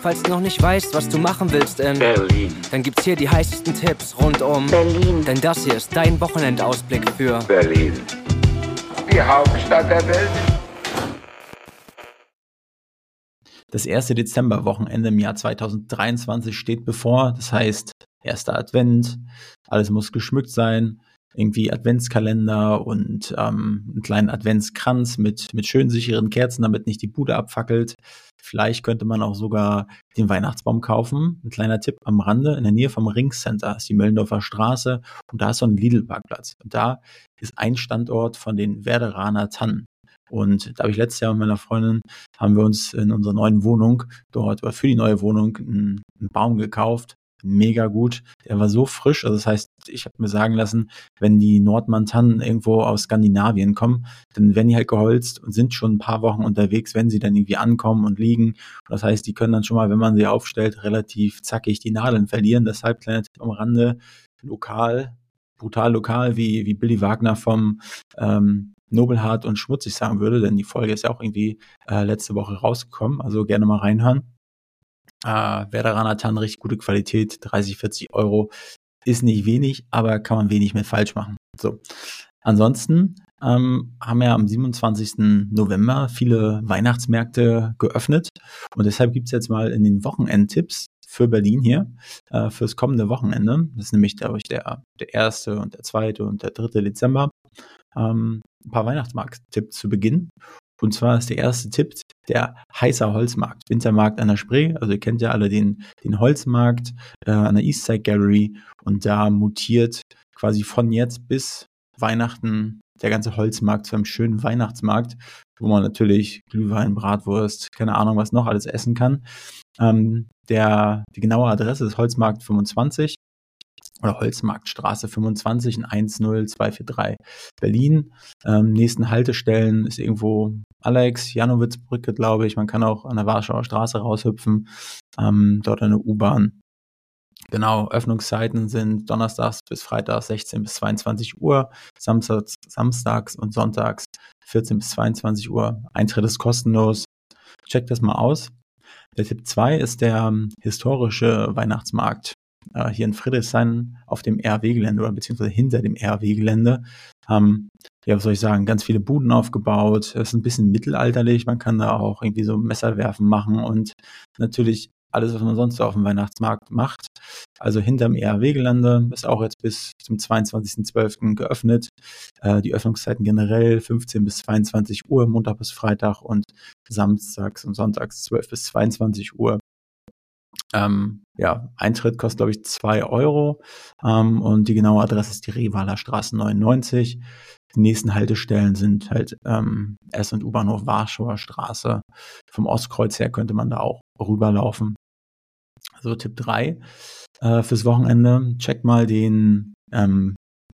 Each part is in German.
Falls du noch nicht weißt, was du machen willst in Berlin. dann gibt's hier die heißesten Tipps rund um Berlin. Denn das hier ist dein Wochenendausblick für Berlin. Die Hauptstadt der Welt. Das erste Dezemberwochenende im Jahr 2023 steht bevor. Das heißt, erster Advent, alles muss geschmückt sein. Irgendwie Adventskalender und ähm, einen kleinen Adventskranz mit, mit schön sicheren Kerzen, damit nicht die Bude abfackelt. Vielleicht könnte man auch sogar den Weihnachtsbaum kaufen. Ein kleiner Tipp am Rande, in der Nähe vom Ringcenter ist die Möllendorfer Straße und da ist so ein Lidl-Parkplatz. Und da ist ein Standort von den Werderaner Tannen. Und da habe ich letztes Jahr mit meiner Freundin, haben wir uns in unserer neuen Wohnung dort, oder für die neue Wohnung, einen, einen Baum gekauft. Mega gut. Der war so frisch. Also das heißt, ich habe mir sagen lassen, wenn die Nordmantannen irgendwo aus Skandinavien kommen, dann werden die halt geholzt und sind schon ein paar Wochen unterwegs, wenn sie dann irgendwie ankommen und liegen. Das heißt, die können dann schon mal, wenn man sie aufstellt, relativ zackig die Nadeln verlieren. Deshalb kleiner Tipp am Rande, lokal, brutal lokal, wie, wie Billy Wagner vom ähm, nobelhart und schmutzig sagen würde, denn die Folge ist ja auch irgendwie äh, letzte Woche rausgekommen, also gerne mal reinhören. Äh, Werderaner Tan, richtig gute Qualität, 30, 40 Euro. Ist nicht wenig, aber kann man wenig mehr falsch machen. So. Ansonsten ähm, haben wir am 27. November viele Weihnachtsmärkte geöffnet und deshalb gibt's jetzt mal in den Wochenendtipps für Berlin hier äh, fürs kommende Wochenende. Das ist nämlich, glaube ich, der, der erste und der zweite und der dritte Dezember. Ähm, ein paar Weihnachtsmarkt-Tipps zu Beginn. Und zwar ist der erste Tipp der heißer Holzmarkt, Wintermarkt an der Spree. Also ihr kennt ja alle den, den Holzmarkt äh, an der Eastside Gallery und da mutiert quasi von jetzt bis Weihnachten der ganze Holzmarkt zu einem schönen Weihnachtsmarkt, wo man natürlich Glühwein, Bratwurst, keine Ahnung was noch alles essen kann. Ähm, der, die genaue Adresse ist Holzmarkt 25 oder Holzmarktstraße 25 in 10243 Berlin. Ähm, nächsten Haltestellen ist irgendwo Alex, Janowitzbrücke, glaube ich. Man kann auch an der Warschauer Straße raushüpfen. Ähm, dort eine U-Bahn. Genau, Öffnungszeiten sind donnerstags bis freitags 16 bis 22 Uhr, samstags, samstags und sonntags 14 bis 22 Uhr. Eintritt ist kostenlos. Checkt das mal aus. Der Tipp 2 ist der ähm, historische Weihnachtsmarkt äh, hier in Friedrichshain auf dem RW-Gelände oder beziehungsweise hinter dem RW-Gelände. Ähm, ja, was soll ich sagen, ganz viele Buden aufgebaut. Es ist ein bisschen mittelalterlich. Man kann da auch irgendwie so Messerwerfen machen und natürlich alles, was man sonst so auf dem Weihnachtsmarkt macht. Also hinterm ERW-Gelände ist auch jetzt bis zum 22.12. geöffnet. Äh, die Öffnungszeiten generell 15 bis 22 Uhr, Montag bis Freitag und samstags und sonntags 12 bis 22 Uhr. Ähm, ja, Eintritt kostet, glaube ich, zwei Euro. Ähm, und die genaue Adresse ist die Revaler Straße 99. Die nächsten Haltestellen sind halt ähm, S- und U-Bahnhof Warschauer Straße. Vom Ostkreuz her könnte man da auch rüberlaufen. So Tipp 3 äh, fürs Wochenende. Checkt mal den, ähm,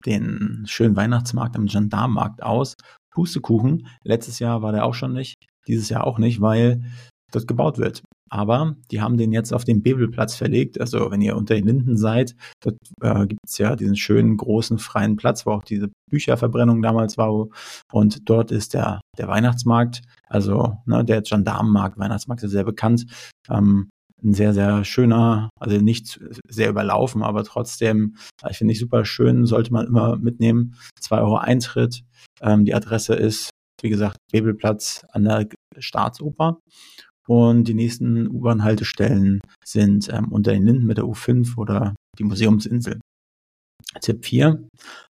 den schönen Weihnachtsmarkt am Gendarmenmarkt aus. Pustekuchen. Letztes Jahr war der auch schon nicht. Dieses Jahr auch nicht, weil dort gebaut wird. Aber die haben den jetzt auf den Bebelplatz verlegt. Also wenn ihr unter den Linden seid, dort äh, gibt es ja diesen schönen großen freien Platz, wo auch diese Bücherverbrennung damals war. Und dort ist der, der Weihnachtsmarkt, also ne, der Gendarmenmarkt, Weihnachtsmarkt ist sehr bekannt. Ähm, ein sehr, sehr schöner, also nicht sehr überlaufen, aber trotzdem, ich finde ich super schön, sollte man immer mitnehmen. Zwei Euro Eintritt. Ähm, die Adresse ist, wie gesagt, Bebelplatz an der Staatsoper. Und die nächsten U-Bahn-Haltestellen sind ähm, unter den Linden mit der U5 oder die Museumsinsel. Tipp 4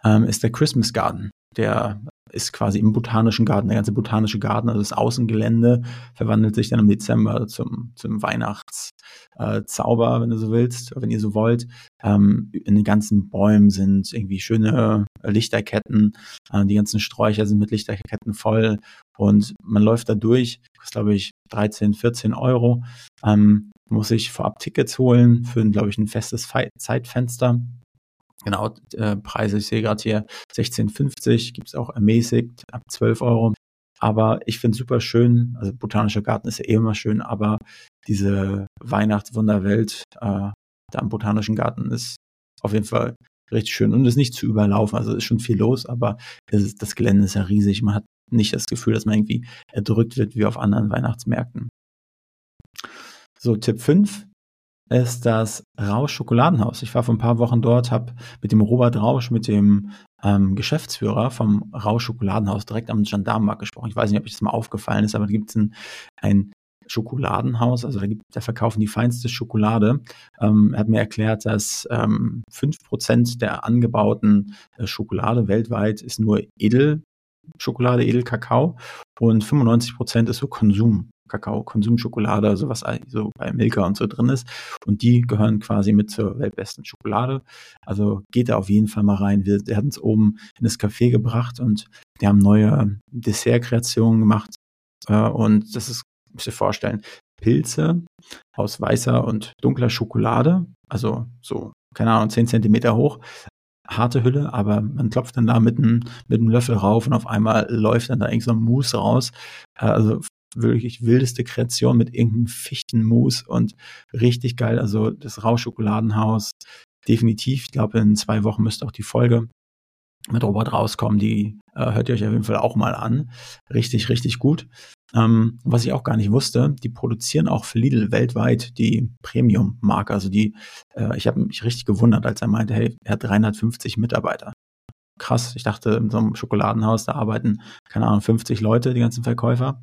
ähm, ist der Christmas Garden. Der ist quasi im Botanischen Garten, der ganze Botanische Garten, also das Außengelände, verwandelt sich dann im Dezember zum, zum Weihnachtszauber, äh, wenn du so willst, wenn ihr so wollt. Ähm, in den ganzen Bäumen sind irgendwie schöne Lichterketten, äh, die ganzen Sträucher sind mit Lichterketten voll. Und man läuft da durch, kostet glaube ich 13, 14 Euro, ähm, muss ich vorab Tickets holen für, glaube ich, ein festes Zeitfenster. Genau, äh, Preise, ich sehe gerade hier 16,50, gibt es auch ermäßigt ab 12 Euro. Aber ich finde es super schön, also Botanischer Garten ist ja eh immer schön, aber diese Weihnachtswunderwelt äh, da im Botanischen Garten ist auf jeden Fall richtig schön und ist nicht zu überlaufen. Also ist schon viel los, aber ist, das Gelände ist ja riesig. Man hat nicht das Gefühl, dass man irgendwie erdrückt wird wie auf anderen Weihnachtsmärkten. So, Tipp 5 ist das Rausch Schokoladenhaus. Ich war vor ein paar Wochen dort, habe mit dem Robert Rausch, mit dem ähm, Geschäftsführer vom Rausch Schokoladenhaus direkt am Gendarmenmarkt gesprochen. Ich weiß nicht, ob euch das mal aufgefallen ist, aber da gibt es ein, ein Schokoladenhaus, also da, gibt, da verkaufen die feinste Schokolade. Ähm, er hat mir erklärt, dass ähm, 5% der angebauten äh, Schokolade weltweit ist nur Edelschokolade, Edelkakao und 95% ist so Konsum. Kakao, Konsumschokolade, also was so bei Milka und so drin ist. Und die gehören quasi mit zur weltbesten Schokolade. Also geht da auf jeden Fall mal rein. Wir, wir hatten es oben in das Café gebracht und die haben neue Dessertkreationen gemacht. Äh, und das ist, müsst ihr vorstellen, Pilze aus weißer und dunkler Schokolade, also so, keine Ahnung, 10 Zentimeter hoch, harte Hülle, aber man klopft dann da mit einem, mit Löffel rauf und auf einmal läuft dann da irgend so ein Mousse raus. Äh, also wirklich wildeste Kreation mit irgendeinem Fichtenmus und richtig geil. Also das Rauschschokoladenhaus, definitiv. Ich glaube, in zwei Wochen müsste auch die Folge mit Robert rauskommen. Die äh, hört ihr euch auf jeden Fall auch mal an. Richtig, richtig gut. Ähm, was ich auch gar nicht wusste, die produzieren auch für Lidl weltweit die Premium-Marke. Also die, äh, ich habe mich richtig gewundert, als er meinte, hey, er hat 350 Mitarbeiter. Krass, ich dachte, in so einem Schokoladenhaus, da arbeiten, keine Ahnung, 50 Leute, die ganzen Verkäufer.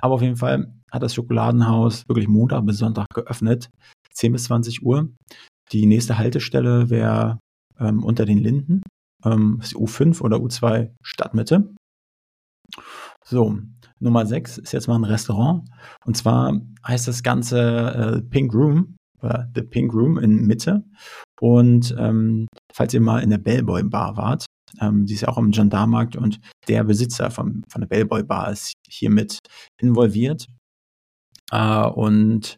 Aber auf jeden Fall hat das Schokoladenhaus wirklich Montag bis Sonntag geöffnet, 10 bis 20 Uhr. Die nächste Haltestelle wäre ähm, unter den Linden, ähm, U5 oder U2 Stadtmitte. So, Nummer 6 ist jetzt mal ein Restaurant. Und zwar heißt das Ganze äh, Pink Room, äh, The Pink Room in Mitte. Und ähm, falls ihr mal in der Bellboy Bar wart, ähm, die ist ja auch am Gendarmarkt und der Besitzer vom, von der Bellboy Bar ist hiermit involviert äh, und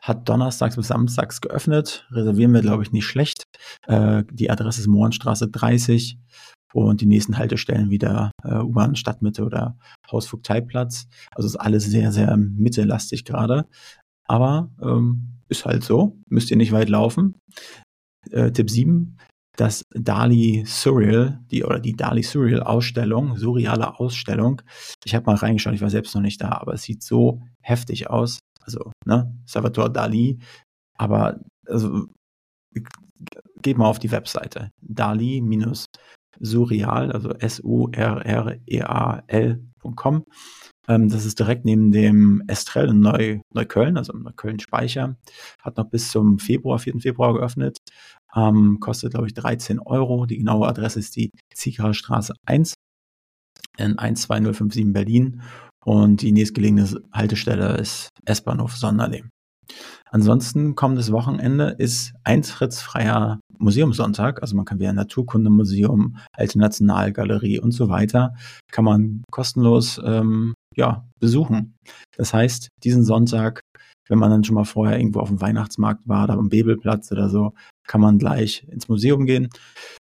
hat donnerstags bis samstags geöffnet. Reservieren wir, glaube ich, nicht schlecht. Äh, die Adresse ist Mohrenstraße 30 und die nächsten Haltestellen wieder äh, U-Bahn Stadtmitte oder Hausvogteiplatz. Also ist alles sehr, sehr mittellastig gerade. Aber ähm, ist halt so, müsst ihr nicht weit laufen. Tipp 7, das Dali Surreal, die oder die Dali Surreal Ausstellung, surreale Ausstellung. Ich habe mal reingeschaut, ich war selbst noch nicht da, aber es sieht so heftig aus. Also, ne, Salvatore Dali, aber also geht mal auf die Webseite Dali surreal, also S-U-R-R-E-A-L.com. Ähm, das ist direkt neben dem Estrell in Neu Neukölln, also im Neukölln Speicher. Hat noch bis zum Februar, 4. Februar geöffnet. Ähm, kostet, glaube ich, 13 Euro. Die genaue Adresse ist die Ziegerer Straße 1 in 12057 Berlin. Und die nächstgelegene Haltestelle ist S-Bahnhof Sonderlee. Ansonsten kommendes Wochenende ist eintrittsfreier Museumssonntag. Also man kann wieder Naturkundemuseum, Alte Nationalgalerie und so weiter, kann man kostenlos ähm, ja, besuchen. Das heißt, diesen Sonntag, wenn man dann schon mal vorher irgendwo auf dem Weihnachtsmarkt war, da am Bebelplatz oder so, kann man gleich ins Museum gehen.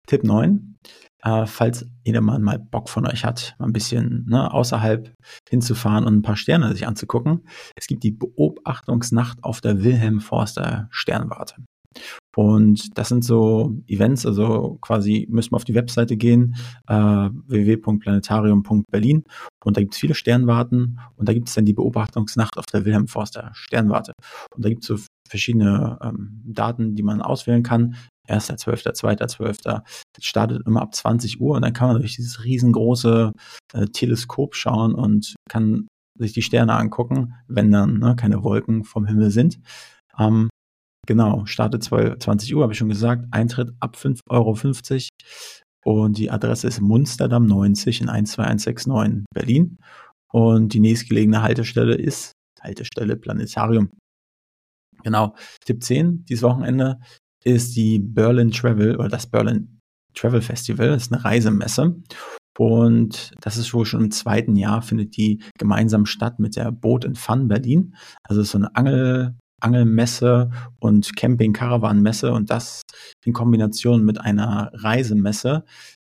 Tipp 9. Äh, falls jedermann mal Bock von euch hat, mal ein bisschen ne, außerhalb hinzufahren und ein paar Sterne sich anzugucken. Es gibt die Beobachtungsnacht auf der Wilhelm Forster Sternwarte. Und das sind so Events, also quasi müssen wir auf die Webseite gehen, äh, www.planetarium.berlin und da gibt es viele Sternwarten und da gibt es dann die Beobachtungsnacht auf der Wilhelm Forster Sternwarte. Und da gibt es so verschiedene ähm, Daten, die man auswählen kann. 1.12., 2.12. startet immer ab 20 Uhr und dann kann man durch dieses riesengroße äh, Teleskop schauen und kann sich die Sterne angucken, wenn dann ne, keine Wolken vom Himmel sind. Ähm, genau, startet 20 Uhr, habe ich schon gesagt. Eintritt ab 5,50 Euro. Und die Adresse ist Munsterdam 90 in 12169 Berlin. Und die nächstgelegene Haltestelle ist Haltestelle Planetarium. Genau. Tipp 10 dieses Wochenende ist die Berlin Travel oder das Berlin Travel Festival. Das ist eine Reisemesse. Und das ist wohl schon im zweiten Jahr, findet die gemeinsam statt mit der Boat and Fun Berlin. Also so eine Angel, Angelmesse und Camping-Caravan-Messe und das in Kombination mit einer Reisemesse.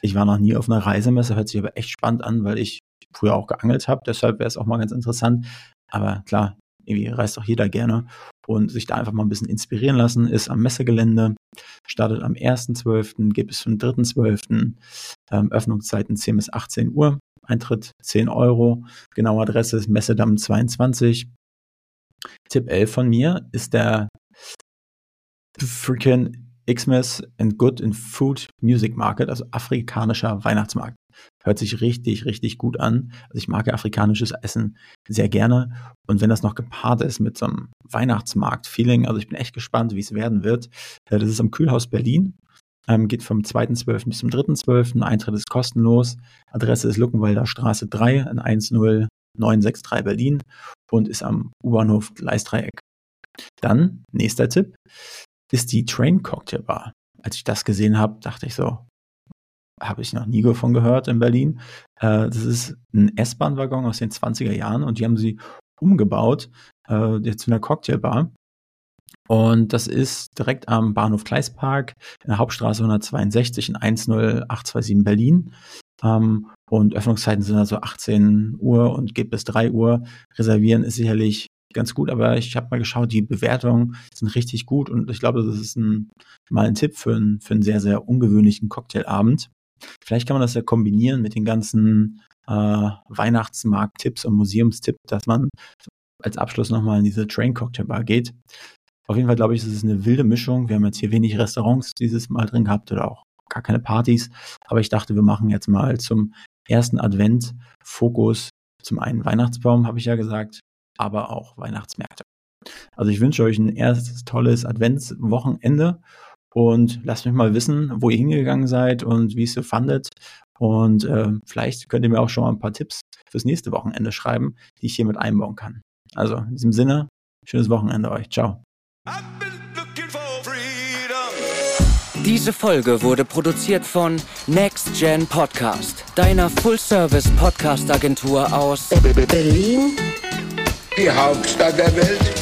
Ich war noch nie auf einer Reisemesse, hört sich aber echt spannend an, weil ich früher auch geangelt habe. Deshalb wäre es auch mal ganz interessant. Aber klar, irgendwie reist auch jeder gerne und sich da einfach mal ein bisschen inspirieren lassen, ist am Messegelände, startet am 1.12., geht bis zum 3.12., ähm, Öffnungszeiten 10 bis 18 Uhr, Eintritt 10 Euro, genaue Adresse ist Messedamm 22 Tipp 11 von mir ist der freaking Xmas and Good in Food Music Market, also afrikanischer Weihnachtsmarkt. Hört sich richtig, richtig gut an. Also ich mag ja afrikanisches Essen sehr gerne. Und wenn das noch gepaart ist mit so einem Weihnachtsmarkt-Feeling, also ich bin echt gespannt, wie es werden wird. Äh, das ist am Kühlhaus Berlin. Ähm, geht vom 2.12. bis zum 3.12. Eintritt ist kostenlos. Adresse ist Luckenwalder Straße 3 in 10963 Berlin und ist am U-Bahnhof Gleisdreieck. Dann, nächster Tipp, ist die Train Cocktail Bar. Als ich das gesehen habe, dachte ich so, habe ich noch nie davon gehört in Berlin. Äh, das ist ein S-Bahn-Waggon aus den 20er Jahren und die haben sie umgebaut äh, zu einer Cocktailbar. Und das ist direkt am Bahnhof Gleispark in der Hauptstraße 162 in 10827 Berlin. Ähm, und Öffnungszeiten sind also 18 Uhr und geht bis 3 Uhr. Reservieren ist sicherlich ganz gut, aber ich habe mal geschaut, die Bewertungen sind richtig gut und ich glaube, das ist ein, mal ein Tipp für, ein, für einen sehr, sehr ungewöhnlichen Cocktailabend. Vielleicht kann man das ja kombinieren mit den ganzen äh, Weihnachtsmarkt-Tipps und Museumstipps, dass man als Abschluss nochmal in diese Train Cocktail Bar geht. Auf jeden Fall glaube ich, es ist eine wilde Mischung. Wir haben jetzt hier wenig Restaurants dieses Mal drin gehabt oder auch gar keine Partys. Aber ich dachte, wir machen jetzt mal zum ersten Advent Fokus zum einen Weihnachtsbaum, habe ich ja gesagt, aber auch Weihnachtsmärkte. Also ich wünsche euch ein erstes tolles Adventswochenende und lasst mich mal wissen, wo ihr hingegangen seid und wie es ihr fandet. Und äh, vielleicht könnt ihr mir auch schon mal ein paar Tipps fürs nächste Wochenende schreiben, die ich hier mit einbauen kann. Also in diesem Sinne, schönes Wochenende euch. Ciao. Diese Folge wurde produziert von Next Gen Podcast, deiner Full-Service-Podcast-Agentur aus Berlin, die Hauptstadt der Welt.